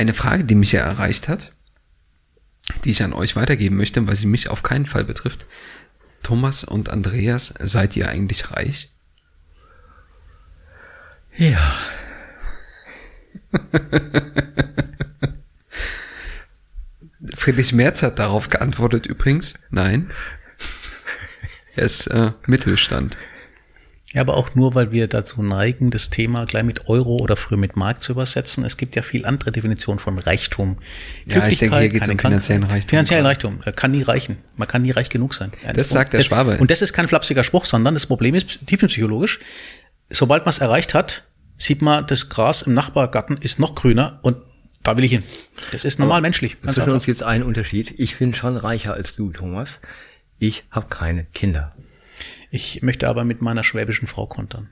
eine Frage, die mich ja erreicht hat, die ich an euch weitergeben möchte, weil sie mich auf keinen Fall betrifft. Thomas und Andreas, seid ihr eigentlich reich? Ja. Friedrich Merz hat darauf geantwortet übrigens, nein. Er ist äh, Mittelstand. Ja, aber auch nur, weil wir dazu neigen, das Thema gleich mit Euro oder früher mit Mark zu übersetzen. Es gibt ja viel andere Definitionen von Reichtum. Ja, ich denke, hier geht es um finanziellen Reichtum. Finanziellen Reichtum kann nie reichen. Man kann nie reich genug sein. Das sagt der Schwabe. Und das ist kein flapsiger Spruch, sondern das Problem ist tiefenpsychologisch. Sobald man es erreicht hat, sieht man, das Gras im Nachbargarten ist noch grüner und da will ich hin. Das ist normal aber menschlich. Das ist für uns jetzt ein Unterschied. Ich bin schon reicher als du, Thomas. Ich habe keine Kinder. Ich möchte aber mit meiner schwäbischen Frau kontern.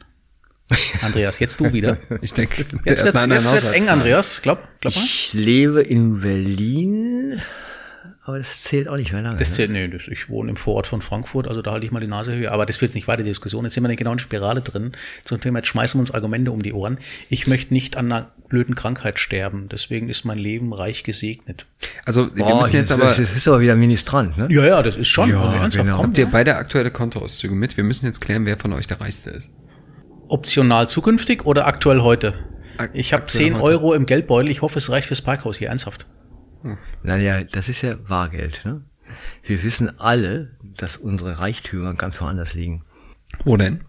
Andreas, jetzt du wieder. Ich denke, jetzt wird's, jetzt wird's eng, Andreas. Glaub, glaub mal. Ich lebe in Berlin, aber das zählt auch nicht mehr lange. Das ne? zählt, ne? nee, das, ich wohne im Vorort von Frankfurt, also da halte ich mal die Nase höher. Aber das führt nicht weiter, die Diskussion. Jetzt sind wir in genau in Spirale drin. Zum Thema, jetzt schmeißen wir uns Argumente um die Ohren. Ich möchte nicht an einer blöden Krankheit sterben. Deswegen ist mein Leben reich gesegnet. Also, wir Boah, müssen jetzt aber. Das ist aber wieder Ministrant, ne? Ja, ja, das ist schon. Ja, genau. Habt ihr beide aktuelle Kontoauszüge mit? Wir müssen jetzt klären, wer von euch der Reichste ist. Optional zukünftig oder aktuell heute? Ich habe 10 Euro im Geldbeutel. Ich hoffe, es reicht fürs Parkhaus hier, ernsthaft. Hm. Naja, das ist ja Bargeld. Ne? Wir wissen alle, dass unsere Reichtümer ganz woanders liegen. Wo denn?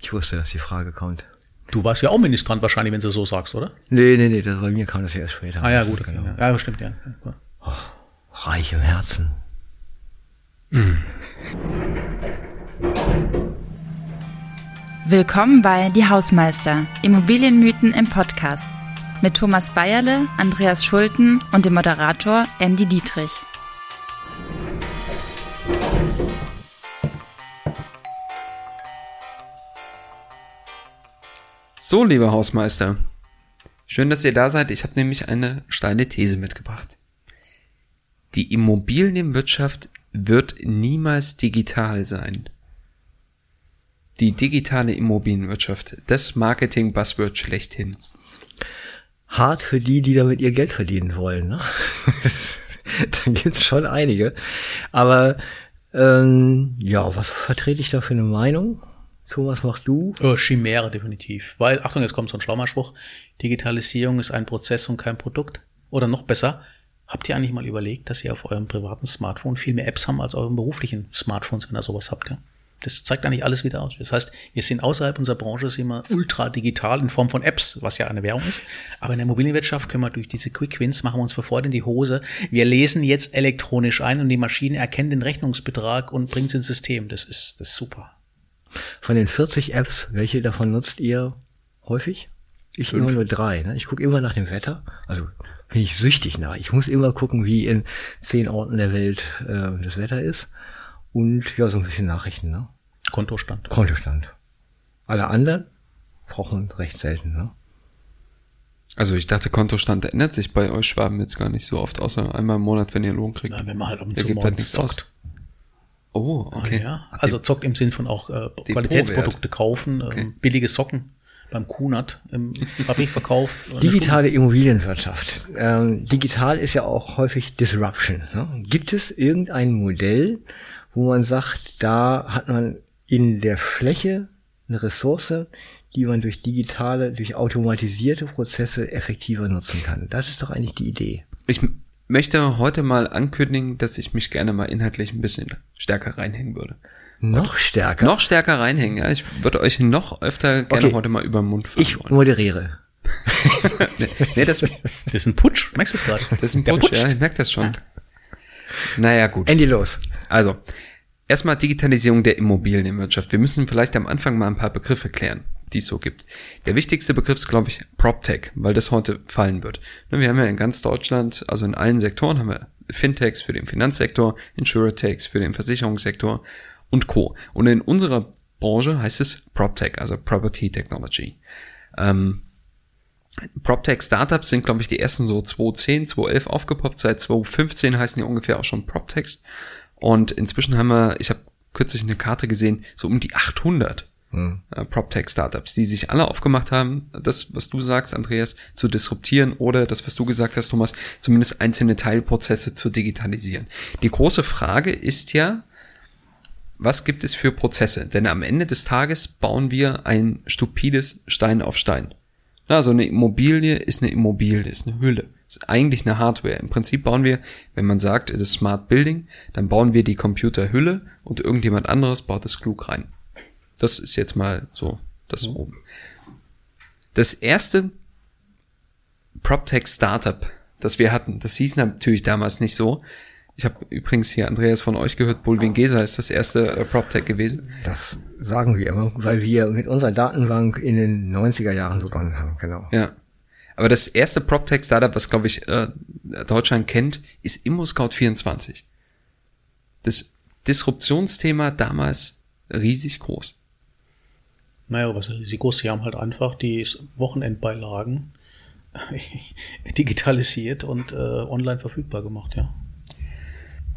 Ich wusste, dass die Frage kommt. Du warst ja auch Ministrant wahrscheinlich, wenn du so sagst, oder? Nee, nee, nee, das bei mir kam das ja erst später. Ah ja, gut. Genau. Ja, stimmt, ja. Oh, reich im Herzen. Willkommen bei Die Hausmeister, Immobilienmythen im Podcast mit Thomas Bayerle, Andreas Schulten und dem Moderator Andy Dietrich. So, lieber Hausmeister. Schön, dass ihr da seid. Ich habe nämlich eine steile These mitgebracht. Die Immobilienwirtschaft wird niemals digital sein. Die digitale Immobilienwirtschaft, das Marketing-Buzzword schlechthin hart für die, die damit ihr Geld verdienen wollen. Ne? da gibt's schon einige. Aber ähm, ja, was vertrete ich da für eine Meinung? Thomas, machst du? Oh, Chimäre definitiv. Weil, Achtung, jetzt kommt so ein schlauer Spruch. Digitalisierung ist ein Prozess und kein Produkt. Oder noch besser, habt ihr eigentlich mal überlegt, dass ihr auf eurem privaten Smartphone viel mehr Apps haben als euren beruflichen Smartphones, wenn ihr sowas habt? Gell? Das zeigt eigentlich alles wieder aus. Das heißt, wir sind außerhalb unserer Branche sind wir ultra digital in Form von Apps, was ja eine Währung ist. Aber in der Immobilienwirtschaft können wir durch diese Quick Wins machen wir uns für Freude in die Hose. Wir lesen jetzt elektronisch ein und die Maschine erkennt den Rechnungsbetrag und bringt es ins System. Das ist, das ist super. Von den 40 Apps, welche davon nutzt ihr häufig? Ich Fünf. immer nur drei. Ne? Ich gucke immer nach dem Wetter. Also bin ich süchtig nach. Ich muss immer gucken, wie in zehn Orten der Welt äh, das Wetter ist. Und ja, so ein bisschen Nachrichten, ne? Kontostand. Kontostand. Alle anderen brauchen recht selten, ne? Also ich dachte, Kontostand ändert sich bei euch Schwaben jetzt gar nicht so oft, außer einmal im Monat, wenn ihr Lohn kriegt. Na, wenn man halt um zu halt nichts zockt. Oh, okay. Ah, ja. Also zockt im Sinn von auch äh, Qualitätsprodukte kaufen, okay. ähm, billige Socken beim Kunert im Fabrikverkauf. Digitale Immobilienwirtschaft. Ähm, digital ist ja auch häufig Disruption. Ne? Gibt es irgendein Modell, wo man sagt, da hat man in der Fläche eine Ressource, die man durch digitale, durch automatisierte Prozesse effektiver nutzen kann. Das ist doch eigentlich die Idee. Ich möchte heute mal ankündigen, dass ich mich gerne mal inhaltlich ein bisschen stärker reinhängen würde. Noch stärker? Noch stärker reinhängen, ja. Ich würde euch noch öfter gerne okay. heute mal über den Mund fahren Ich wollen. moderiere. nee, das, das ist ein Putsch. Merkst du es gerade? Das ist ein Putsch, Putsch, ja, ich merke das schon. Ja. Naja, gut. Andy, los. Also, erstmal Digitalisierung der Immobilienwirtschaft. Wir müssen vielleicht am Anfang mal ein paar Begriffe klären, die es so gibt. Der wichtigste Begriff ist, glaube ich, PropTech, weil das heute fallen wird. Ne, wir haben ja in ganz Deutschland, also in allen Sektoren haben wir Fintechs für den Finanzsektor, Insurtechs für den Versicherungssektor und Co. Und in unserer Branche heißt es PropTech, also Property Technology. Ähm, PropTech-Startups sind, glaube ich, die ersten so 2010, 2011 aufgepoppt. Seit 2015 heißen die ungefähr auch schon PropTechs. Und inzwischen haben wir, ich habe kürzlich eine Karte gesehen, so um die 800 hm. äh, PropTech-Startups, die sich alle aufgemacht haben, das, was du sagst, Andreas, zu disruptieren oder das, was du gesagt hast, Thomas, zumindest einzelne Teilprozesse zu digitalisieren. Die große Frage ist ja, was gibt es für Prozesse? Denn am Ende des Tages bauen wir ein stupides Stein auf Stein. Na, so eine Immobilie ist eine Immobilie, ist eine Hülle. Ist eigentlich eine Hardware. Im Prinzip bauen wir, wenn man sagt, es ist Smart Building, dann bauen wir die Computerhülle und irgendjemand anderes baut das klug rein. Das ist jetzt mal so das mhm. oben. Das erste PropTech Startup, das wir hatten, das hieß natürlich damals nicht so, ich habe übrigens hier Andreas von euch gehört, Bulwingesa ist das erste äh, PropTech gewesen. Das sagen wir immer, weil wir mit unserer Datenbank in den 90er Jahren begonnen haben, genau. Ja. Aber das erste PropTech-Startup, was, glaube ich, äh, Deutschland kennt, ist ImmoScout24. Das Disruptionsthema damals riesig groß. Naja, was sie groß, sie haben halt einfach die Wochenendbeilagen digitalisiert und äh, online verfügbar gemacht, ja.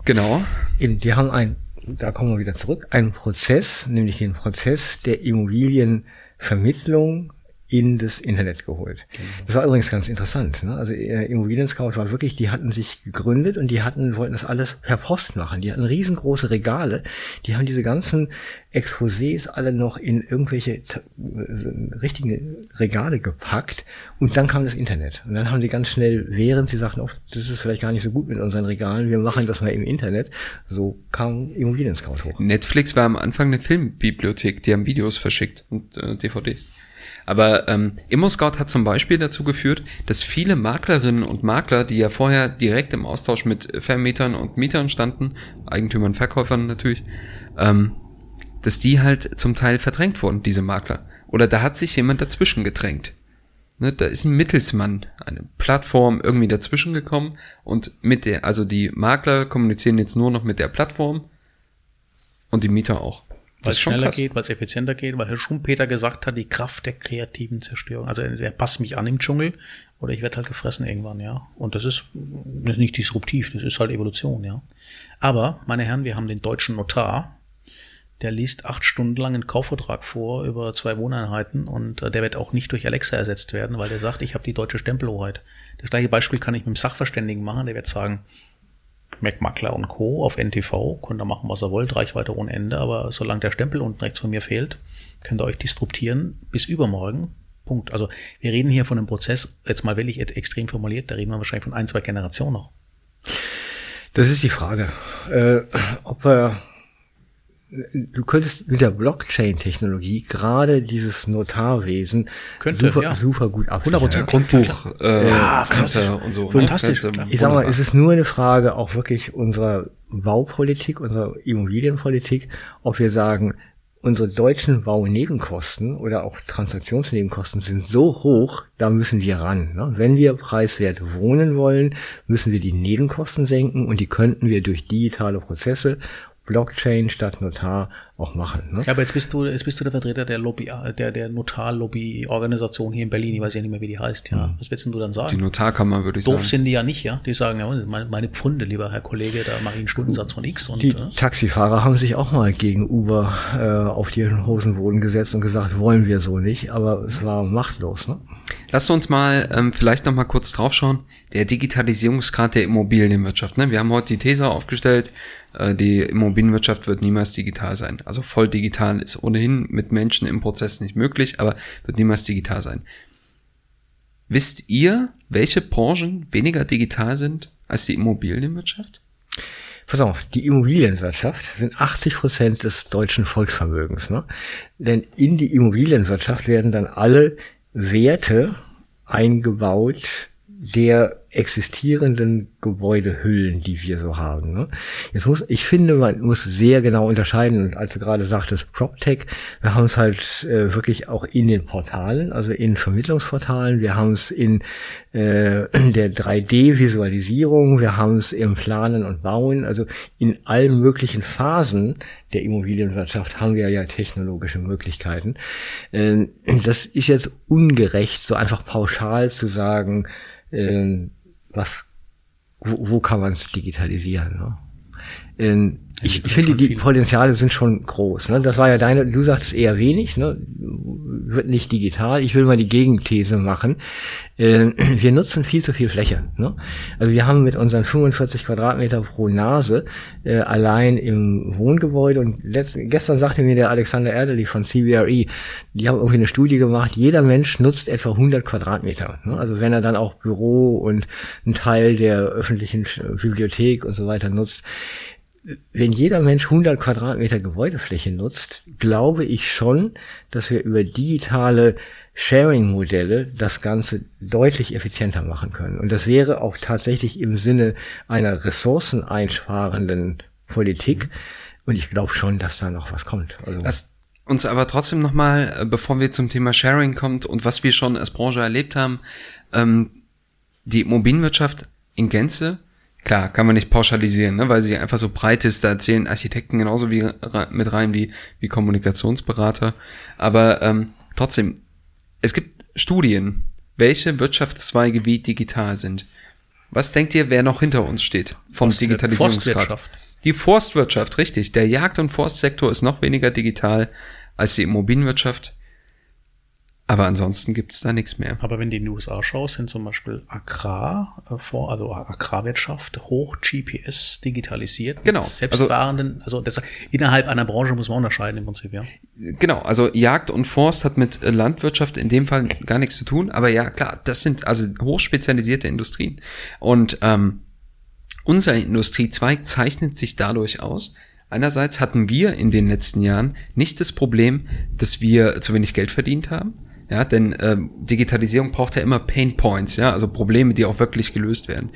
Genau. Eben, die haben ein, da kommen wir wieder zurück, einen Prozess, nämlich den Prozess der Immobilienvermittlung in das Internet geholt. Genau. Das war übrigens ganz interessant. Ne? Also äh, Immobilien Scout war wirklich, die hatten sich gegründet und die hatten, wollten das alles per Post machen. Die hatten riesengroße Regale. Die haben diese ganzen Exposés alle noch in irgendwelche äh, richtigen Regale gepackt und dann kam das Internet. Und dann haben die ganz schnell, während sie sagten, oh, das ist vielleicht gar nicht so gut mit unseren Regalen, wir machen das mal im Internet, so kam Immobilien Scout hoch. Netflix war am Anfang eine Filmbibliothek, die haben Videos verschickt und äh, DVDs. Aber ähm, ImmoScout hat zum Beispiel dazu geführt, dass viele Maklerinnen und Makler, die ja vorher direkt im Austausch mit Vermietern und Mietern standen, Eigentümern, Verkäufern natürlich, ähm, dass die halt zum Teil verdrängt wurden, diese Makler. Oder da hat sich jemand dazwischen gedrängt. Ne, da ist ein Mittelsmann, eine Plattform irgendwie dazwischen gekommen und mit der, also die Makler kommunizieren jetzt nur noch mit der Plattform und die Mieter auch. Weil es schneller krass. geht, weil es effizienter geht, weil Herr Schumpeter gesagt hat, die Kraft der kreativen Zerstörung. Also der passt mich an im Dschungel oder ich werde halt gefressen irgendwann, ja. Und das ist, das ist nicht disruptiv, das ist halt Evolution, ja. Aber, meine Herren, wir haben den deutschen Notar, der liest acht Stunden lang einen Kaufvertrag vor über zwei Wohneinheiten und äh, der wird auch nicht durch Alexa ersetzt werden, weil der sagt, ich habe die deutsche Stempelhoheit. Das gleiche Beispiel kann ich mit dem Sachverständigen machen, der wird sagen, MacMakler und Co. auf NTV, könnt ihr machen, was ihr wollt, Reichweite ohne Ende, aber solange der Stempel unten rechts von mir fehlt, könnt ihr euch disruptieren bis übermorgen. Punkt. Also wir reden hier von einem Prozess, jetzt mal wirklich extrem formuliert, da reden wir wahrscheinlich von ein, zwei Generationen noch. Das ist die Frage. Äh, ob wir du könntest mit der Blockchain-Technologie gerade dieses Notarwesen Könnte, super, ja. super gut absichern. 100% Grundbuch äh, ja, fantastisch. und so. Fantastisch. Ne? Ich sag mal, es ist nur eine Frage auch wirklich unserer Baupolitik, unserer Immobilienpolitik, ob wir sagen, unsere deutschen Baunebenkosten oder auch Transaktionsnebenkosten sind so hoch, da müssen wir ran. Ne? Wenn wir preiswert wohnen wollen, müssen wir die Nebenkosten senken und die könnten wir durch digitale Prozesse Blockchain statt Notar auch machen. Ne? Ja, aber jetzt bist du, jetzt bist du der Vertreter der Lobby, der, der Notar-Lobby-Organisation hier in Berlin. Ich weiß ja nicht mehr, wie die heißt. Ja, mhm. was willst du dann sagen? Die Notarkammer würde ich Doof sagen. Doof sind die ja nicht, ja. Die sagen ja, meine, meine Pfunde, lieber Herr Kollege, da mache ich einen Stundensatz von X. Und, die äh, Taxifahrer haben sich auch mal gegen Uber äh, auf die Hosenboden gesetzt und gesagt, wollen wir so nicht. Aber es war machtlos. Ne? Lass uns mal ähm, vielleicht noch mal kurz draufschauen. Der Digitalisierungsgrad der Immobilienwirtschaft. Ne? Wir haben heute die These aufgestellt, äh, die Immobilienwirtschaft wird niemals digital sein. Also voll digital ist ohnehin mit Menschen im Prozess nicht möglich, aber wird niemals digital sein. Wisst ihr, welche Branchen weniger digital sind als die Immobilienwirtschaft? Pass auf, die Immobilienwirtschaft sind 80 Prozent des deutschen Volksvermögens. Ne? Denn in die Immobilienwirtschaft werden dann alle Werte eingebaut, der existierenden Gebäudehüllen, die wir so haben. Ne? Jetzt muss, ich finde, man muss sehr genau unterscheiden. Und als du gerade sagtest, PropTech, wir haben es halt äh, wirklich auch in den Portalen, also in Vermittlungsportalen, wir haben es in äh, der 3D-Visualisierung, wir haben es im Planen und Bauen, also in allen möglichen Phasen der Immobilienwirtschaft haben wir ja technologische Möglichkeiten. Äh, das ist jetzt ungerecht, so einfach pauschal zu sagen, was, wo, wo kann man es digitalisieren? Ne? Ich, ich finde, die Potenziale sind schon groß. Ne? Das war ja deine, du sagtest eher wenig, ne? wird nicht digital. Ich will mal die Gegenthese machen. Äh, wir nutzen viel zu viel Fläche. Ne? Also wir haben mit unseren 45 Quadratmeter pro Nase äh, allein im Wohngebäude und letzten, gestern sagte mir der Alexander Erdeli von CBRE, die haben irgendwie eine Studie gemacht, jeder Mensch nutzt etwa 100 Quadratmeter. Ne? Also wenn er dann auch Büro und einen Teil der öffentlichen Bibliothek und so weiter nutzt, wenn jeder Mensch 100 Quadratmeter Gebäudefläche nutzt, glaube ich schon, dass wir über digitale Sharing-Modelle das Ganze deutlich effizienter machen können. Und das wäre auch tatsächlich im Sinne einer ressourceneinsparenden Politik. Und ich glaube schon, dass da noch was kommt. Also Lass uns aber trotzdem nochmal, äh, bevor wir zum Thema Sharing kommt und was wir schon als Branche erlebt haben, ähm, die Immobilienwirtschaft in Gänze Klar, kann man nicht pauschalisieren, ne, weil sie einfach so breit ist. Da erzählen Architekten genauso wie mit rein wie, wie Kommunikationsberater. Aber ähm, trotzdem, es gibt Studien, welche Wirtschaftszweige wie digital sind. Was denkt ihr, wer noch hinter uns steht vom Forst Digitalisierungsgrad? Die Forstwirtschaft, richtig. Der Jagd- und Forstsektor ist noch weniger digital als die Immobilienwirtschaft. Aber ansonsten gibt es da nichts mehr. Aber wenn du in die USA schaust, sind zum Beispiel Agrar, äh, also Agrarwirtschaft, hoch GPS digitalisiert. Genau. Selbstfahrenden, also, also das, innerhalb einer Branche muss man unterscheiden im Prinzip, ja. Genau, also Jagd und Forst hat mit äh, Landwirtschaft in dem Fall gar nichts zu tun. Aber ja, klar, das sind also hochspezialisierte Industrien. Und ähm, unser Industriezweig zeichnet sich dadurch aus, Einerseits hatten wir in den letzten Jahren nicht das Problem, dass wir zu wenig Geld verdient haben. Ja, denn ähm, Digitalisierung braucht ja immer Pain Points, ja, also Probleme, die auch wirklich gelöst werden.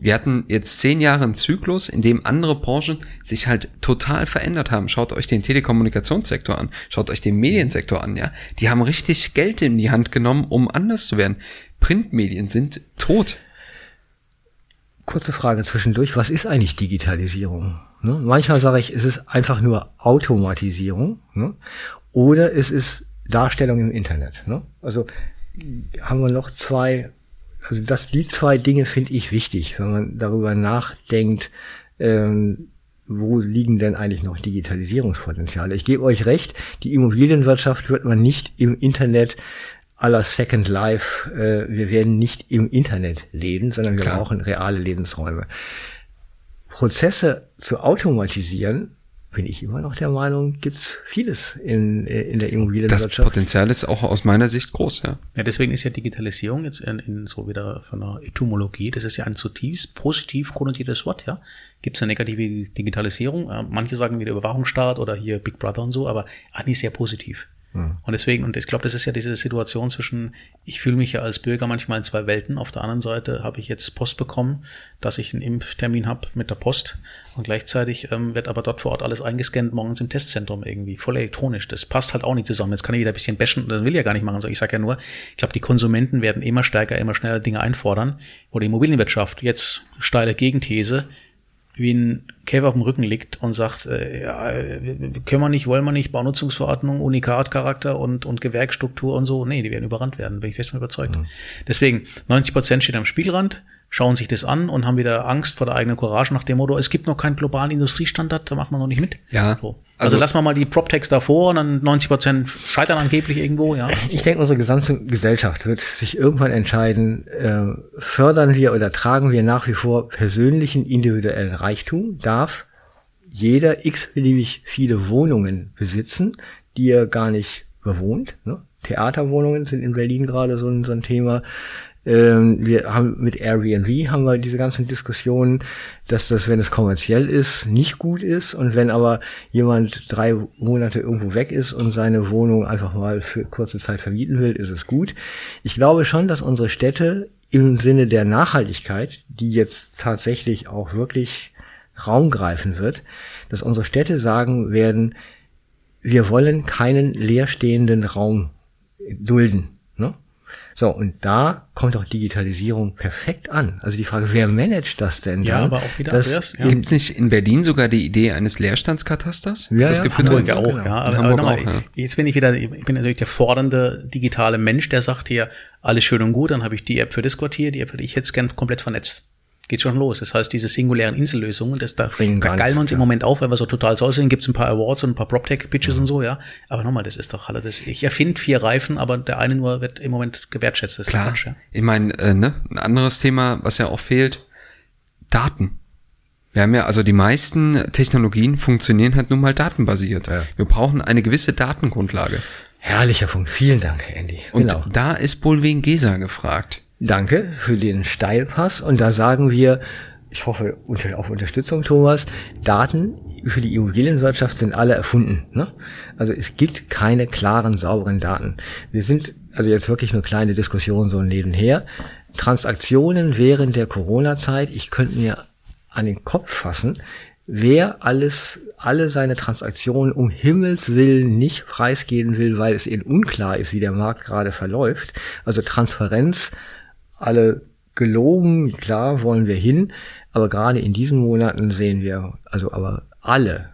Wir hatten jetzt zehn Jahre einen Zyklus, in dem andere Branchen sich halt total verändert haben. Schaut euch den Telekommunikationssektor an, schaut euch den Mediensektor an, ja. Die haben richtig Geld in die Hand genommen, um anders zu werden. Printmedien sind tot. Kurze Frage zwischendurch. Was ist eigentlich Digitalisierung? Ne? Manchmal sage ich, es ist einfach nur Automatisierung. Ne? Oder es ist Darstellung im Internet. Ne? Also haben wir noch zwei, also das, die zwei Dinge finde ich wichtig, wenn man darüber nachdenkt, ähm, wo liegen denn eigentlich noch Digitalisierungspotenziale? Ich gebe euch recht, die Immobilienwirtschaft wird man nicht im Internet aller Second Life, äh, wir werden nicht im Internet leben, sondern wir Klar. brauchen reale Lebensräume. Prozesse zu automatisieren bin ich immer noch der Meinung, gibt's vieles in, äh, in der Immobilienwirtschaft. Das Potenzial ist auch aus meiner Sicht groß, ja. Ja, deswegen ist ja Digitalisierung jetzt in, in so wieder von der Etymologie, das ist ja ein zutiefst positiv konnotiertes Wort, ja. Gibt's eine negative Digitalisierung? Manche sagen wieder Überwachungsstaat oder hier Big Brother und so, aber eigentlich sehr positiv. Und deswegen, und ich glaube, das ist ja diese Situation zwischen, ich fühle mich ja als Bürger manchmal in zwei Welten. Auf der anderen Seite habe ich jetzt Post bekommen, dass ich einen Impftermin habe mit der Post und gleichzeitig ähm, wird aber dort vor Ort alles eingescannt morgens im Testzentrum irgendwie, voll elektronisch. Das passt halt auch nicht zusammen. Jetzt kann wieder ein bisschen bashen, das will ja gar nicht machen. Ich sage ja nur, ich glaube, die Konsumenten werden immer stärker, immer schneller Dinge einfordern. Oder die Immobilienwirtschaft, jetzt steile Gegenthese, wie ein Käfer auf dem Rücken liegt und sagt, äh, ja, können wir nicht, wollen wir nicht, Baunutzungsverordnung, Unikatcharakter und, und Gewerkstruktur und so. Nee, die werden überrannt werden, bin ich fest von überzeugt. Mhm. Deswegen, 90 Prozent stehen am Spielrand, schauen sich das an und haben wieder Angst vor der eigenen Courage nach dem Motto, es gibt noch keinen globalen Industriestandard, da machen wir noch nicht mit. Ja. So. Also, also lassen wir mal die PropTechs davor und dann 90 Prozent scheitern angeblich irgendwo, ja. Ich denke, unsere gesamte Gesellschaft wird sich irgendwann entscheiden, äh, fördern wir oder tragen wir nach wie vor persönlichen individuellen Reichtum, darf jeder x-beliebig viele Wohnungen besitzen, die er gar nicht bewohnt. Ne? Theaterwohnungen sind in Berlin gerade so ein, so ein Thema. Ähm, wir haben mit Airbnb haben wir diese ganzen Diskussionen, dass das, wenn es kommerziell ist, nicht gut ist und wenn aber jemand drei Monate irgendwo weg ist und seine Wohnung einfach mal für kurze Zeit vermieten will, ist es gut. Ich glaube schon, dass unsere Städte im Sinne der Nachhaltigkeit, die jetzt tatsächlich auch wirklich Raum greifen wird, dass unsere Städte sagen werden, wir wollen keinen leerstehenden Raum dulden. So, und da kommt auch Digitalisierung perfekt an. Also die Frage, wer managt das denn? Ja, dann? aber auch wieder das, ja. Gibt es nicht in Berlin sogar die Idee eines Leerstandskatasters? Ja, das ja, Hamburg ja auch, genau. ja. Aber, aber mal, auch, ja. Jetzt bin ich wieder, ich bin natürlich der fordernde digitale Mensch, der sagt hier, alles schön und gut, dann habe ich die App für das Quartier, die App für ich hätte es gern komplett vernetzt. Geht schon los. Das heißt, diese singulären Insellösungen, das da, da geilen wir uns nichts, im ja. Moment auf, weil wir so total so aussehen. Gibt es ein paar Awards und ein paar PropTech-Pitches und so, ja. Aber nochmal, das ist doch alle das. Ich erfinde vier Reifen, aber der eine nur wird im Moment gewertschätzt. Das ist Klar. Quatsch, ja. Ich meine, äh, ne, ein anderes Thema, was ja auch fehlt, Daten. Wir haben ja, also die meisten Technologien funktionieren halt nun mal datenbasiert. Ja. Wir brauchen eine gewisse Datengrundlage. Herrlicher Punkt. Vielen Dank, Andy. Und genau. da ist Bolwin Gesa gefragt. Danke für den Steilpass. Und da sagen wir, ich hoffe auf Unterstützung, Thomas, Daten für die Immobilienwirtschaft sind alle erfunden. Ne? Also es gibt keine klaren, sauberen Daten. Wir sind, also jetzt wirklich nur kleine Diskussionen so nebenher. Transaktionen während der Corona-Zeit, ich könnte mir an den Kopf fassen, wer alles, alle seine Transaktionen um Himmels Willen nicht preisgeben will, weil es eben unklar ist, wie der Markt gerade verläuft. Also Transparenz, alle gelogen, klar wollen wir hin, aber gerade in diesen Monaten sehen wir, also aber alle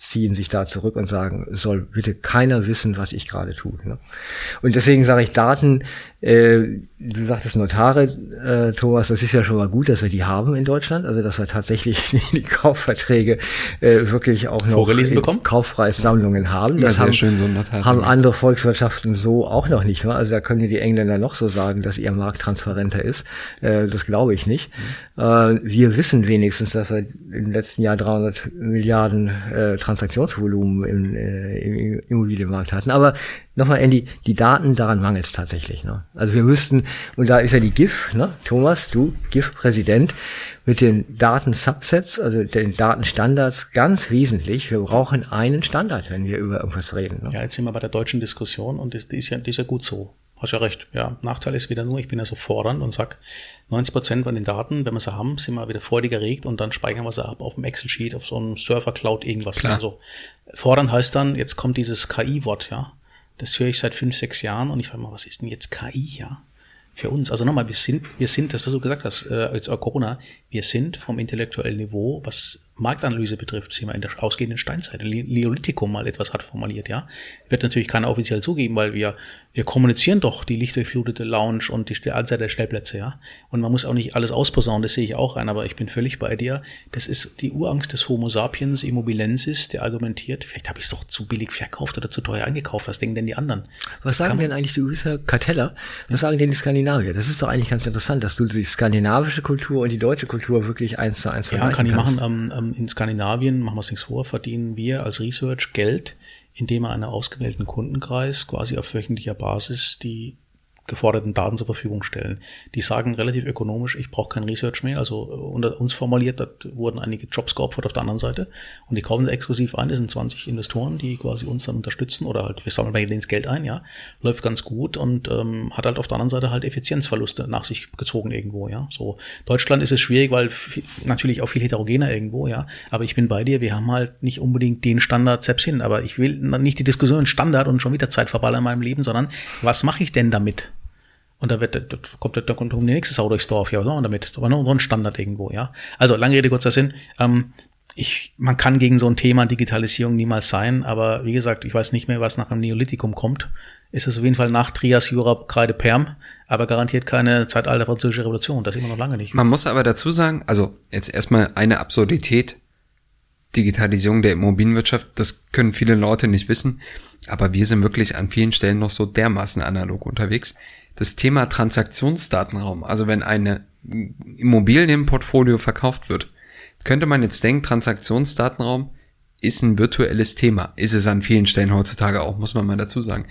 ziehen sich da zurück und sagen, soll bitte keiner wissen, was ich gerade tue. Ne? Und deswegen sage ich Daten, äh, du sagtest Notare, äh, Thomas, das ist ja schon mal gut, dass wir die haben in Deutschland, also dass wir tatsächlich die Kaufverträge äh, wirklich auch noch Vorgelesen in bekommen? Kaufpreissammlungen haben. Das sehr haben, schön, so haben andere Volkswirtschaften so auch noch nicht. Ne? Also da können die Engländer noch so sagen, dass ihr Markt transparenter ist. Äh, das glaube ich nicht. Äh, wir wissen wenigstens, dass wir im letzten Jahr 300 Milliarden äh, Transaktionsvolumen im, äh, im Immobilienmarkt hatten. Aber nochmal, Andy, die Daten, daran mangelt es tatsächlich. Ne? Also wir müssten, und da ist ja die GIF, ne? Thomas, du, GIF-Präsident, mit den Daten-Subsets, also den Datenstandards, ganz wesentlich. Wir brauchen einen Standard, wenn wir über irgendwas reden. Ne? Ja, jetzt sind wir bei der deutschen Diskussion und das, die, ist ja, die ist ja gut so. Hast ja recht. Ja, Nachteil ist wieder nur, ich bin ja so fordernd und sag, 90 Prozent von den Daten, wenn wir sie haben, sind wir wieder freudig erregt und dann speichern wir sie ab auf dem Excel-Sheet, auf so einem Server-Cloud, irgendwas. Klar. Also, fordernd heißt dann, jetzt kommt dieses KI-Wort, ja. Das höre ich seit fünf, sechs Jahren und ich frage mal, was ist denn jetzt KI, ja? Für uns. Also nochmal, wir sind, wir sind, das was du gesagt hast, äh, jetzt auch Corona, wir sind vom intellektuellen Niveau, was Marktanalyse betrifft, sind wir in der ausgehenden Steinzeit. Li- Neolithikum mal etwas hat formuliert, ja. Wird natürlich keiner offiziell zugeben, weil wir, wir kommunizieren doch die lichtdurchflutete Lounge und die Anzahl der Stellplätze, ja. Und man muss auch nicht alles ausposaunen, das sehe ich auch ein, aber ich bin völlig bei dir. Das ist die Urangst des Homo sapiens immobilensis, der argumentiert, vielleicht habe ich es doch zu billig verkauft oder zu teuer eingekauft, was denken denn die anderen? Was sagen denn eigentlich, bist ja Karteller, was sagen denn die Skandinavier? Das ist doch eigentlich ganz interessant, dass du die skandinavische Kultur und die deutsche Kultur wirklich eins zu eins Ja, vergleichen kann ich kannst. machen. Ähm, ähm, in Skandinavien, machen wir uns nichts vor, verdienen wir als Research Geld, indem wir einen ausgewählten Kundenkreis quasi auf wöchentlicher Basis die geforderten Daten zur Verfügung stellen. Die sagen relativ ökonomisch, ich brauche kein Research mehr. Also unter uns formuliert, dort wurden einige Jobs geopfert auf der anderen Seite und die kaufen sie exklusiv ein. Das sind 20 Investoren, die quasi uns dann unterstützen oder halt, wir sammeln bei denen das Geld ein, ja. Läuft ganz gut und ähm, hat halt auf der anderen Seite halt Effizienzverluste nach sich gezogen irgendwo, ja. So Deutschland ist es schwierig, weil viel, natürlich auch viel heterogener irgendwo, ja. Aber ich bin bei dir, wir haben halt nicht unbedingt den Standard selbst hin. Aber ich will nicht die Diskussion Standard und schon wieder Zeit verballern in meinem Leben, sondern was mache ich denn damit? Und da wird, da kommt, da kommt die nächste Sau durchs Dorf. Ja, machen wir damit? Nur ein Standard irgendwo, ja. Also, lange Rede, kurzer Sinn. Ähm, ich, man kann gegen so ein Thema Digitalisierung niemals sein, aber wie gesagt, ich weiß nicht mehr, was nach einem Neolithikum kommt. Ist es auf jeden Fall nach Trias, Jura, Kreide, Perm, aber garantiert keine Zeitalter französische Revolution. Das ist immer noch lange nicht. Man muss aber dazu sagen, also jetzt erstmal eine Absurdität. Digitalisierung der Immobilienwirtschaft, das können viele Leute nicht wissen, aber wir sind wirklich an vielen Stellen noch so dermaßen analog unterwegs. Das Thema Transaktionsdatenraum, also wenn eine Immobilienportfolio verkauft wird, könnte man jetzt denken, Transaktionsdatenraum ist ein virtuelles Thema. Ist es an vielen Stellen heutzutage auch, muss man mal dazu sagen.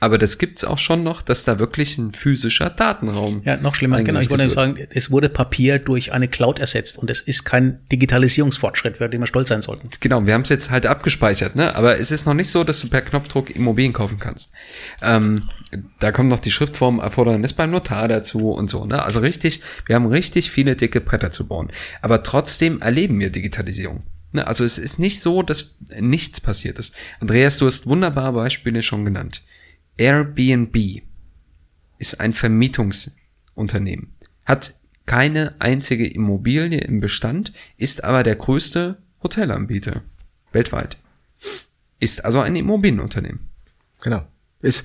Aber das gibt's auch schon noch, dass da wirklich ein physischer Datenraum. Ja, noch schlimmer. Genau, ich wollte sagen, es wurde Papier durch eine Cloud ersetzt und es ist kein Digitalisierungsfortschritt, für den wir stolz sein sollten. Genau, wir haben es jetzt halt abgespeichert, ne? Aber es ist noch nicht so, dass du per Knopfdruck Immobilien kaufen kannst. Ähm, da kommt noch die Schriftform Erfordernis beim Notar dazu und so, ne? Also richtig, wir haben richtig viele dicke Bretter zu bauen. Aber trotzdem erleben wir Digitalisierung. Ne? Also es ist nicht so, dass nichts passiert ist. Andreas, du hast wunderbare Beispiele schon genannt. Airbnb ist ein Vermietungsunternehmen, hat keine einzige Immobilie im Bestand, ist aber der größte Hotelanbieter weltweit. Ist also ein Immobilienunternehmen. Genau. Ist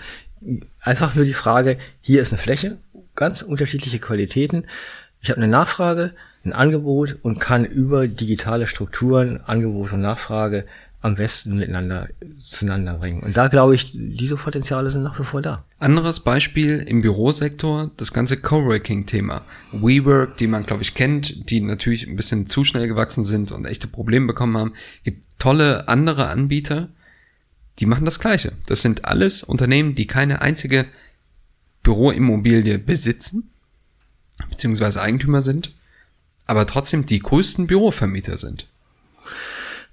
einfach nur die Frage, hier ist eine Fläche, ganz unterschiedliche Qualitäten. Ich habe eine Nachfrage, ein Angebot und kann über digitale Strukturen Angebot und Nachfrage am besten miteinander zueinander bringen. Und da glaube ich, diese Potenziale sind nach wie vor da. Anderes Beispiel im Bürosektor, das ganze Coworking-Thema. WeWork, die man, glaube ich, kennt, die natürlich ein bisschen zu schnell gewachsen sind und echte Probleme bekommen haben. Gibt tolle andere Anbieter, die machen das Gleiche. Das sind alles Unternehmen, die keine einzige Büroimmobilie besitzen, beziehungsweise Eigentümer sind, aber trotzdem die größten Bürovermieter sind.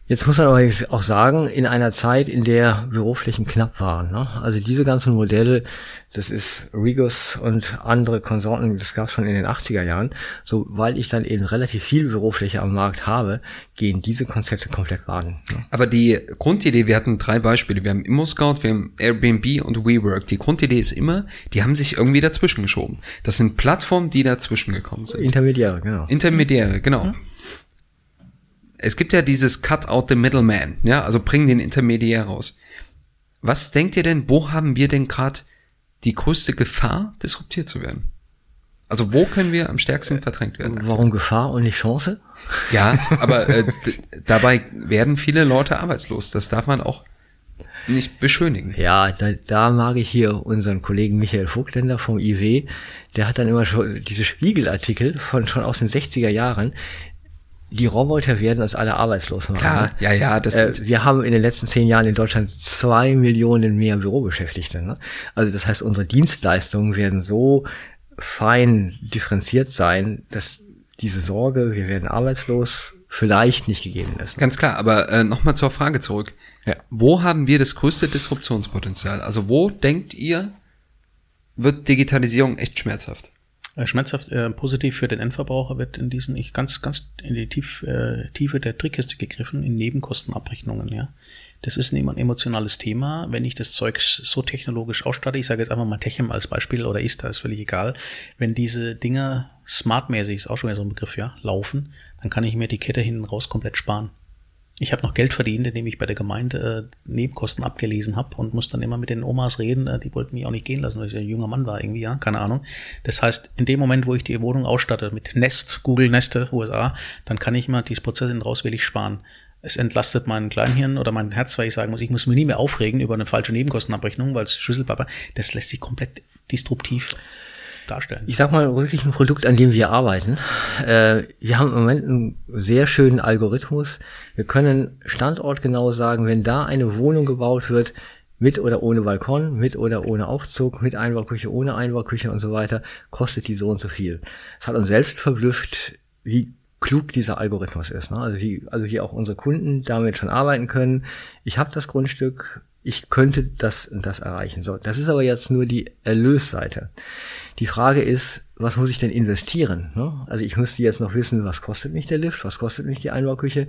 Jetzt muss man aber auch sagen, in einer Zeit, in der Büroflächen knapp waren. Ne? Also diese ganzen Modelle, das ist Regus und andere Konsorten, das gab es schon in den 80er Jahren. So, weil ich dann eben relativ viel Bürofläche am Markt habe, gehen diese Konzepte komplett baden. Ne? Aber die Grundidee, wir hatten drei Beispiele. Wir haben ImmoScout, wir haben Airbnb und WeWork. Die Grundidee ist immer, die haben sich irgendwie dazwischen geschoben. Das sind Plattformen, die dazwischen gekommen sind. Intermediäre, genau. Intermediäre, genau. Mhm es gibt ja dieses Cut out the middleman, ja, also bring den Intermediär raus. Was denkt ihr denn, wo haben wir denn gerade die größte Gefahr, disruptiert zu werden? Also wo können wir am stärksten verdrängt werden? Warum Gefahr und nicht Chance? Ja, aber äh, dabei werden viele Leute arbeitslos. Das darf man auch nicht beschönigen. Ja, da, da mag ich hier unseren Kollegen Michael Vogtländer vom IW. Der hat dann immer schon diese Spiegelartikel von schon aus den 60er Jahren die Roboter werden uns alle arbeitslos machen. Klar, ja, ja. Das äh, wir haben in den letzten zehn Jahren in Deutschland zwei Millionen mehr Bürobeschäftigte. Ne? Also das heißt, unsere Dienstleistungen werden so fein differenziert sein, dass diese Sorge, wir werden arbeitslos, vielleicht nicht gegeben ist. Ganz klar, aber äh, nochmal zur Frage zurück. Ja. Wo haben wir das größte Disruptionspotenzial? Also wo denkt ihr, wird Digitalisierung echt schmerzhaft? Äh, schmerzhaft äh, positiv für den Endverbraucher wird in diesen ich ganz ganz in die Tief, äh, Tiefe der Trickkiste gegriffen in Nebenkostenabrechnungen ja. Das ist ein emotionales Thema. Wenn ich das Zeug so technologisch ausstatte ich sage jetzt einfach mal Techem als Beispiel oder ist ist völlig egal. Wenn diese Dinger smartmäßig ist auch schon wieder so ein Begriff ja laufen dann kann ich mir die Kette hinten raus komplett sparen ich habe noch Geld verdient, indem ich bei der Gemeinde äh, Nebenkosten abgelesen habe und muss dann immer mit den Omas reden. Äh, die wollten mich auch nicht gehen lassen, weil ich ein junger Mann war irgendwie, ja, keine Ahnung. Das heißt, in dem Moment, wo ich die Wohnung ausstatte mit Nest, Google Neste, USA, dann kann ich mal dieses Prozess in rauswillig sparen. Es entlastet meinen Kleinhirn oder mein Herz, weil ich sagen muss, ich muss mich nie mehr aufregen über eine falsche Nebenkostenabrechnung, weil es Schlüsselpapa, das lässt sich komplett disruptiv darstellen. Ich sag mal wirklich ein Produkt, an dem wir arbeiten. Äh, wir haben im Moment einen sehr schönen Algorithmus. Wir können standortgenau sagen, wenn da eine Wohnung gebaut wird, mit oder ohne Balkon, mit oder ohne Aufzug, mit Einbauküche, ohne Einbauküche und so weiter, kostet die so und so viel. Es hat uns selbst verblüfft, wie klug dieser Algorithmus ist. Ne? Also, wie, also wie auch unsere Kunden damit schon arbeiten können. Ich habe das Grundstück, ich könnte das und das erreichen. So, das ist aber jetzt nur die Erlösseite. Die Frage ist, was muss ich denn investieren? Ne? Also ich müsste jetzt noch wissen, was kostet mich der Lift, was kostet mich die Einbauküche.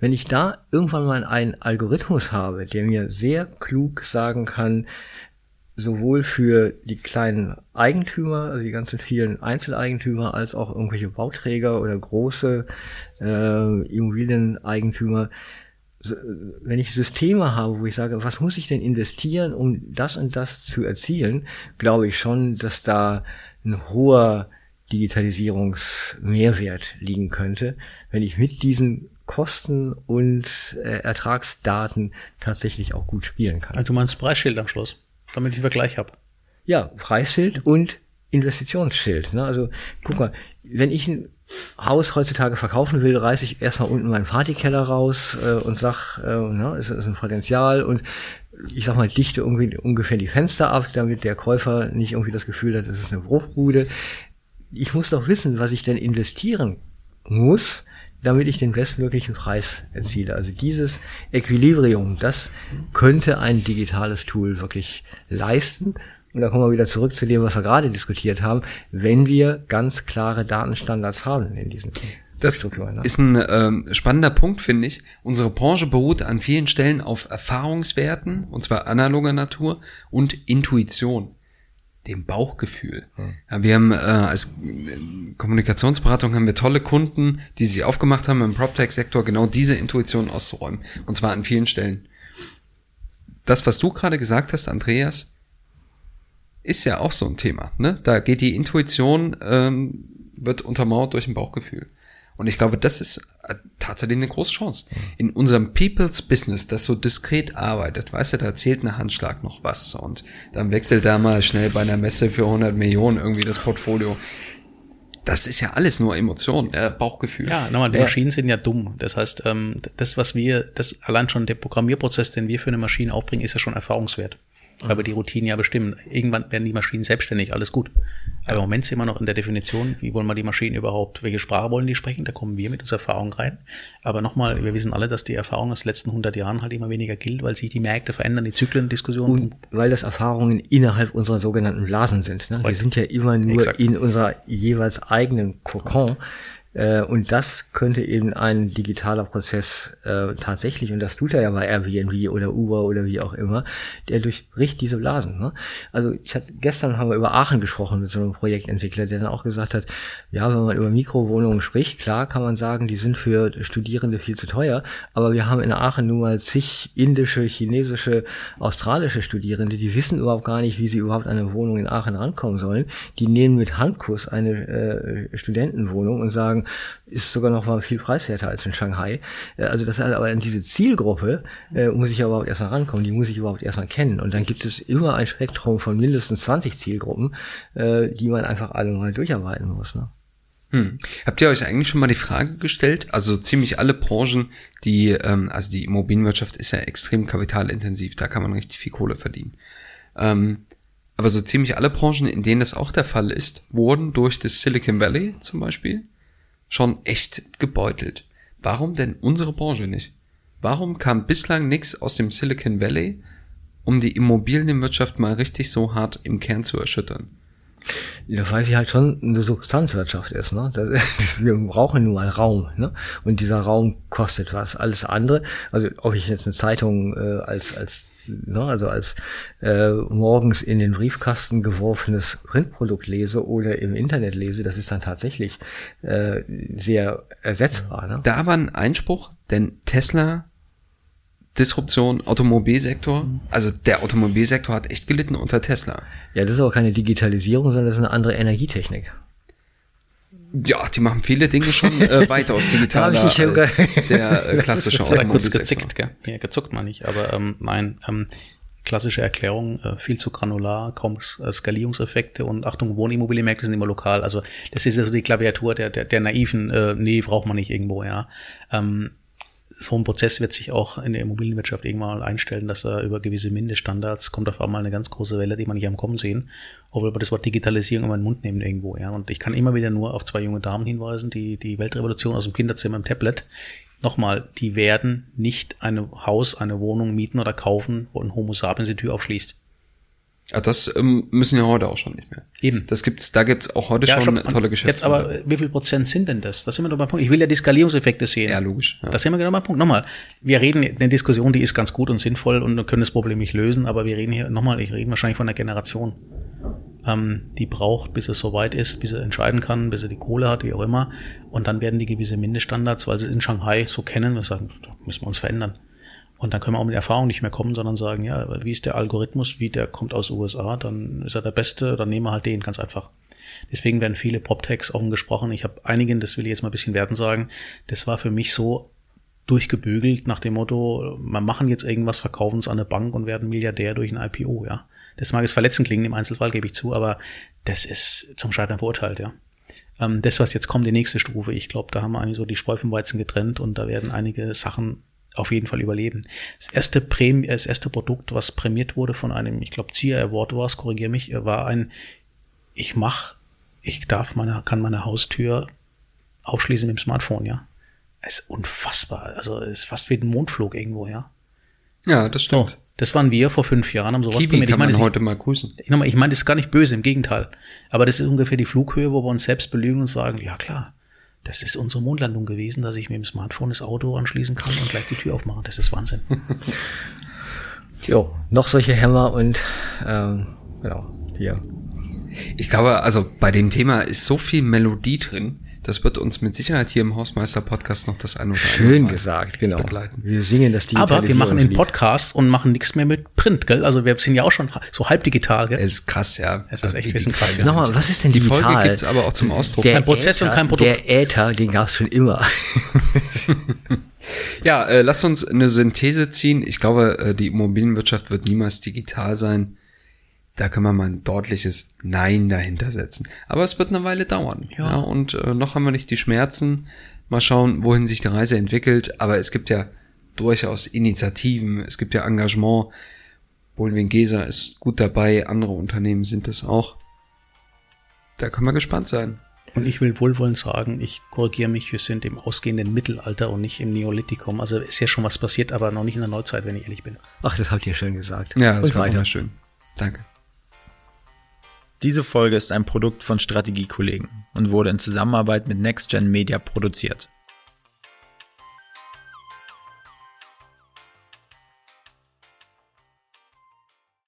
Wenn ich da irgendwann mal einen Algorithmus habe, der mir sehr klug sagen kann, sowohl für die kleinen Eigentümer, also die ganzen vielen Einzeleigentümer, als auch irgendwelche Bauträger oder große äh, Immobilieneigentümer, wenn ich Systeme habe, wo ich sage, was muss ich denn investieren, um das und das zu erzielen, glaube ich schon, dass da ein hoher Digitalisierungsmehrwert liegen könnte, wenn ich mit diesen Kosten und äh, Ertragsdaten tatsächlich auch gut spielen kann. Also du meinst Preisschild am Schluss, damit ich Vergleich habe. Ja, Preisschild und Investitionsschild. Ne? Also guck mal, wenn ich ein Haus heutzutage verkaufen will, reiße ich erstmal unten meinen Partykeller raus äh, und sag, äh, ne, es ist ein Potenzial und ich sag mal, dichte irgendwie ungefähr die Fenster ab, damit der Käufer nicht irgendwie das Gefühl hat, es ist eine Bruchbude. Ich muss doch wissen, was ich denn investieren muss, damit ich den bestmöglichen Preis erziele. Also dieses Equilibrium, das könnte ein digitales Tool wirklich leisten und da kommen wir wieder zurück zu dem, was wir gerade diskutiert haben, wenn wir ganz klare Datenstandards haben in diesen das ne? ist ein ähm, spannender Punkt, finde ich. Unsere Branche beruht an vielen Stellen auf Erfahrungswerten, und zwar analoger Natur und Intuition, dem Bauchgefühl. Hm. Ja, wir haben äh, als äh, Kommunikationsberatung haben wir tolle Kunden, die sich aufgemacht haben im PropTech-Sektor genau diese Intuition auszuräumen, und zwar an vielen Stellen. Das, was du gerade gesagt hast, Andreas, ist ja auch so ein Thema. Ne? Da geht die Intuition ähm, wird untermauert durch ein Bauchgefühl. Und ich glaube, das ist äh, tatsächlich eine große Chance. In unserem People's Business, das so diskret arbeitet, weißt du, da zählt ein Handschlag noch was und dann wechselt da mal schnell bei einer Messe für 100 Millionen irgendwie das Portfolio. Das ist ja alles nur Emotion, äh, Bauchgefühl. Ja, nochmal, die Maschinen sind ja dumm. Das heißt, ähm, das, was wir, das allein schon der Programmierprozess, den wir für eine Maschine aufbringen, ist ja schon Erfahrungswert weil wir die Routinen ja bestimmen. Irgendwann werden die Maschinen selbstständig, alles gut. Aber im Moment sind wir noch in der Definition, wie wollen wir die Maschinen überhaupt, welche Sprache wollen die sprechen, da kommen wir mit unserer Erfahrung rein. Aber nochmal, wir wissen alle, dass die Erfahrung aus den letzten 100 Jahren halt immer weniger gilt, weil sich die Märkte verändern, die Zyklen, Diskussionen. Und weil das Erfahrungen innerhalb unserer sogenannten Blasen sind. Ne? Wir sind ja immer nur Exakt. in unserer jeweils eigenen Kokon. Äh, und das könnte eben ein digitaler Prozess äh, tatsächlich, und das tut er ja bei Airbnb oder Uber oder wie auch immer, der durchbricht diese Blasen. Ne? Also ich hatte gestern haben wir über Aachen gesprochen mit so einem Projektentwickler, der dann auch gesagt hat, ja, wenn man über Mikrowohnungen spricht, klar kann man sagen, die sind für Studierende viel zu teuer, aber wir haben in Aachen nun mal zig indische, chinesische, australische Studierende, die wissen überhaupt gar nicht, wie sie überhaupt an eine Wohnung in Aachen rankommen sollen. Die nehmen mit Handkuss eine äh, Studentenwohnung und sagen, ist sogar noch mal viel preiswerter als in Shanghai. Äh, also das heißt aber in diese Zielgruppe äh, muss ich überhaupt erstmal rankommen, die muss ich überhaupt erstmal kennen. Und dann gibt es immer ein Spektrum von mindestens 20 Zielgruppen, äh, die man einfach alle mal durcharbeiten muss. Ne? Hm. Habt ihr euch eigentlich schon mal die Frage gestellt? Also ziemlich alle Branchen, die, ähm, also die Immobilienwirtschaft ist ja extrem kapitalintensiv, da kann man richtig viel Kohle verdienen. Ähm, aber so ziemlich alle Branchen, in denen das auch der Fall ist, wurden durch das Silicon Valley zum Beispiel schon echt gebeutelt. Warum denn unsere Branche nicht? Warum kam bislang nichts aus dem Silicon Valley, um die Immobilienwirtschaft mal richtig so hart im Kern zu erschüttern? Ja, weil sie halt schon eine Substanzwirtschaft ist. Ne? Das, wir brauchen nun mal Raum. Ne? Und dieser Raum kostet was. Alles andere, also ob ich jetzt eine Zeitung äh, als, als ne, also als äh, morgens in den Briefkasten geworfenes Printprodukt lese oder im Internet lese, das ist dann tatsächlich äh, sehr ersetzbar. Ne? Da war ein Einspruch, denn Tesla Disruption, Automobilsektor. Also der Automobilsektor hat echt gelitten unter Tesla. Ja, das ist auch keine Digitalisierung, sondern das ist eine andere Energietechnik. Ja, die machen viele Dinge schon äh, weitaus digitaler als der äh, klassische Automobilsektor. kurz gezickt, gell? Ja, gezuckt mal nicht, aber ähm, nein, ähm, klassische Erklärung, äh, viel zu granular, kaum äh, Skalierungseffekte und Achtung, Wohnimmobilienmärkte sind immer lokal. Also das ist ja so die Klaviatur der, der, der naiven, äh, nee, braucht man nicht irgendwo, ja. Ähm, so ein Prozess wird sich auch in der Immobilienwirtschaft irgendwann mal einstellen, dass er über gewisse Mindeststandards kommt auf einmal eine ganz große Welle, die man nicht am Kommen sehen, obwohl wir das Wort Digitalisierung immer in den Mund nehmen irgendwo. Ja. Und ich kann immer wieder nur auf zwei junge Damen hinweisen, die die Weltrevolution aus dem Kinderzimmer im Tablet. Nochmal, die werden nicht ein Haus, eine Wohnung mieten oder kaufen, wo ein Homo sapiens die Tür aufschließt. Ja, das ähm, müssen ja heute auch schon nicht mehr. Eben. Das gibt's, da gibt's auch heute ja, schon tolle Geschäfte. Jetzt aber, wie viel Prozent sind denn das? Das sind wir doch beim Punkt. Ich will ja die Skalierungseffekte sehen. Ja, logisch. Ja. Das sind wir genau beim Punkt. Nochmal, wir reden, eine Diskussion, die ist ganz gut und sinnvoll und können das Problem nicht lösen, aber wir reden hier, nochmal, ich rede wahrscheinlich von einer Generation. Ähm, die braucht, bis es soweit ist, bis er entscheiden kann, bis er die Kohle hat, wie auch immer. Und dann werden die gewisse Mindeststandards, weil sie es in Shanghai so kennen, und sagen, da müssen wir uns verändern. Und dann können wir auch mit Erfahrung nicht mehr kommen, sondern sagen, ja, wie ist der Algorithmus, wie der kommt aus USA, dann ist er der Beste, dann nehmen wir halt den, ganz einfach. Deswegen werden viele Pop-Tags offen gesprochen. Ich habe einigen, das will ich jetzt mal ein bisschen werten sagen, das war für mich so durchgebügelt nach dem Motto, wir machen jetzt irgendwas, verkaufen es an eine Bank und werden Milliardär durch ein IPO, ja. Das mag es verletzend klingen im Einzelfall, gebe ich zu, aber das ist zum Scheitern verurteilt, ja. Ähm, das, was jetzt kommt, die nächste Stufe, ich glaube, da haben wir eigentlich so die Spreu vom Weizen getrennt und da werden einige Sachen auf jeden Fall überleben. Das erste Prämie, das erste Produkt, was prämiert wurde von einem, ich glaube, Zier Award war es, korrigiere mich, war ein, ich mach, ich darf meine, kann meine Haustür aufschließen mit dem Smartphone, ja. Es ist unfassbar. Also, es ist fast wie ein Mondflug irgendwo, ja. Ja, das stimmt. So, das waren wir vor fünf Jahren, haben sowas Kiwi. Kann ich meine, man heute mal grüßen. Ich meine, das ist gar nicht böse, im Gegenteil. Aber das ist ungefähr die Flughöhe, wo wir uns selbst belügen und sagen, ja klar, das ist unsere Mondlandung gewesen, dass ich mit dem Smartphone das Auto anschließen kann und gleich die Tür aufmachen. Das ist Wahnsinn. jo, noch solche Hämmer und ähm, genau, hier. Ich glaube, also bei dem Thema ist so viel Melodie drin, das wird uns mit Sicherheit hier im Hausmeister-Podcast noch das eine oder andere Schön Mal gesagt, genau. begleiten. Wir singen das Aber wir machen den. Podcast und machen nichts mehr mit Print, gell? Also wir sind ja auch schon so halb digital, gell? Es ist krass, ja. Es ist echt ein bisschen krass, digital Nochmal, was ist denn Die digital? Folge gibt's aber auch zum Ausdruck. Der Kein Prozess und Äther- kein Produkt. Der Äther, den gab's schon immer. Ja, äh, lasst uns eine Synthese ziehen. Ich glaube, äh, die Immobilienwirtschaft wird niemals digital sein. Da können wir mal ein deutliches Nein dahinter setzen. Aber es wird eine Weile dauern. Ja. und äh, noch haben wir nicht die Schmerzen. Mal schauen, wohin sich die Reise entwickelt. Aber es gibt ja durchaus Initiativen. Es gibt ja Engagement. Bolwin Gesa ist gut dabei. Andere Unternehmen sind es auch. Da können wir gespannt sein. Und ich will wohlwollend sagen, ich korrigiere mich, wir sind im ausgehenden Mittelalter und nicht im Neolithikum. Also ist ja schon was passiert, aber noch nicht in der Neuzeit, wenn ich ehrlich bin. Ach, das habt ihr schön gesagt. Ja, das Und war wunderschön. Danke. Diese Folge ist ein Produkt von Strategiekollegen und wurde in Zusammenarbeit mit NextGen Media produziert.